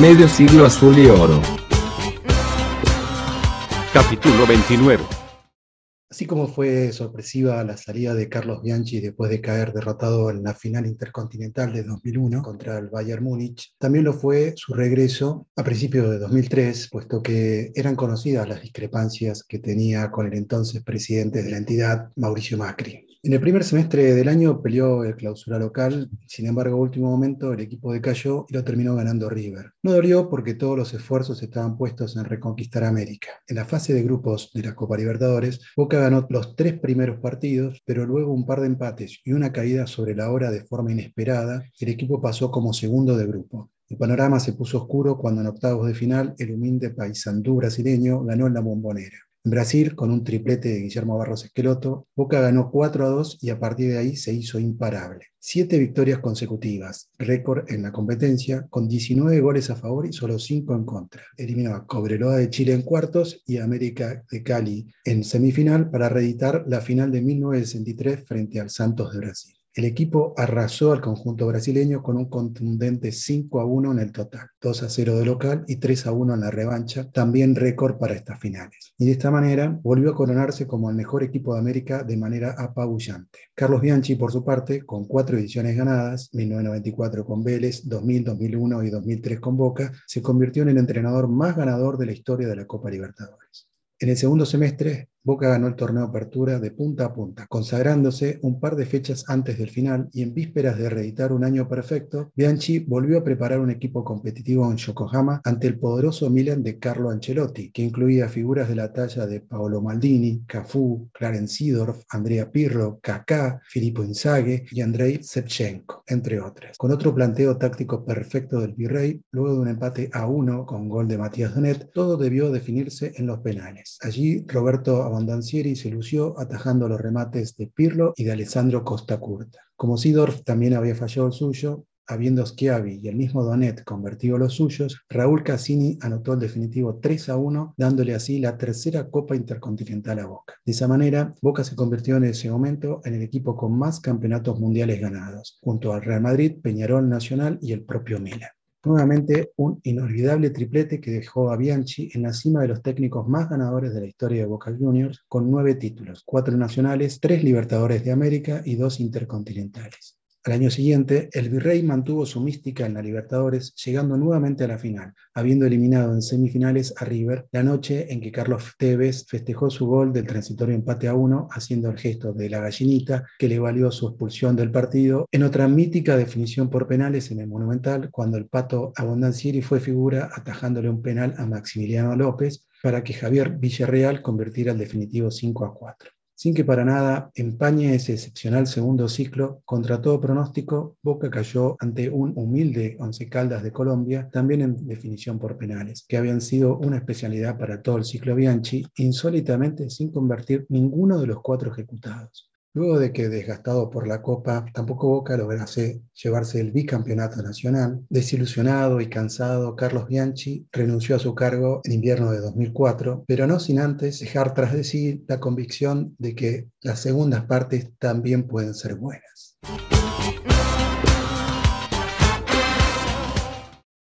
Medio siglo azul y oro. Capítulo 29. Así como fue sorpresiva la salida de Carlos Bianchi después de caer derrotado en la final intercontinental de 2001 contra el Bayern Múnich, también lo fue su regreso a principios de 2003, puesto que eran conocidas las discrepancias que tenía con el entonces presidente de la entidad, Mauricio Macri. En el primer semestre del año peleó el clausura local, sin embargo, a último momento el equipo decayó y lo terminó ganando River. No dolió porque todos los esfuerzos estaban puestos en reconquistar América. En la fase de grupos de la Copa Libertadores, Boca ganó los tres primeros partidos, pero luego un par de empates y una caída sobre la hora de forma inesperada, el equipo pasó como segundo de grupo. El panorama se puso oscuro cuando en octavos de final el humilde paisandú brasileño ganó la bombonera. En Brasil, con un triplete de Guillermo Barros Esqueloto, Boca ganó 4 a 2 y a partir de ahí se hizo imparable. Siete victorias consecutivas, récord en la competencia, con 19 goles a favor y solo 5 en contra. Eliminó a Cobreloa de Chile en cuartos y a América de Cali en semifinal para reeditar la final de 1963 frente al Santos de Brasil. El equipo arrasó al conjunto brasileño con un contundente 5 a 1 en el total, 2 a 0 de local y 3 a 1 en la revancha, también récord para estas finales. Y de esta manera volvió a coronarse como el mejor equipo de América de manera apabullante. Carlos Bianchi, por su parte, con cuatro ediciones ganadas, 1994 con Vélez, 2000, 2001 y 2003 con Boca, se convirtió en el entrenador más ganador de la historia de la Copa Libertadores. En el segundo semestre, Boca ganó el torneo Apertura de punta a punta, consagrándose un par de fechas antes del final y en vísperas de reeditar un año perfecto, Bianchi volvió a preparar un equipo competitivo en Yokohama ante el poderoso Milan de Carlo Ancelotti, que incluía figuras de la talla de Paolo Maldini, Cafú, Clarence Seedorf, Andrea Pirro, Kaká, Filippo Inzaghi y Andrei Shevchenko, entre otras. Con otro planteo táctico perfecto del Virrey, luego de un empate a uno con gol de Matías Donet, todo debió definirse en los penales. Allí Roberto Abondancieri se lució atajando los remates de Pirlo y de Alessandro Costa Curta. Como Sidorf también había fallado el suyo, habiendo Schiavi y el mismo Donet convertido los suyos, Raúl Cassini anotó el definitivo 3 a 1, dándole así la tercera Copa Intercontinental a Boca. De esa manera, Boca se convirtió en ese momento en el equipo con más campeonatos mundiales ganados, junto al Real Madrid, Peñarol Nacional y el propio Milan. Nuevamente, un inolvidable triplete que dejó a Bianchi en la cima de los técnicos más ganadores de la historia de Boca Juniors, con nueve títulos, cuatro nacionales, tres Libertadores de América y dos intercontinentales. Al año siguiente, el Virrey mantuvo su mística en la Libertadores, llegando nuevamente a la final, habiendo eliminado en semifinales a River la noche en que Carlos Tevez festejó su gol del transitorio empate a uno, haciendo el gesto de la gallinita que le valió su expulsión del partido, en otra mítica definición por penales en el Monumental, cuando el pato Abondancieri fue figura atajándole un penal a Maximiliano López para que Javier Villarreal convirtiera el definitivo 5 a 4 sin que para nada empañe ese excepcional segundo ciclo, contra todo pronóstico, Boca cayó ante un humilde Once Caldas de Colombia, también en definición por penales, que habían sido una especialidad para todo el ciclo Bianchi, insólitamente sin convertir ninguno de los cuatro ejecutados. Luego de que, desgastado por la Copa, tampoco Boca lograse llevarse el bicampeonato nacional, desilusionado y cansado, Carlos Bianchi renunció a su cargo en invierno de 2004, pero no sin antes dejar tras de sí la convicción de que las segundas partes también pueden ser buenas.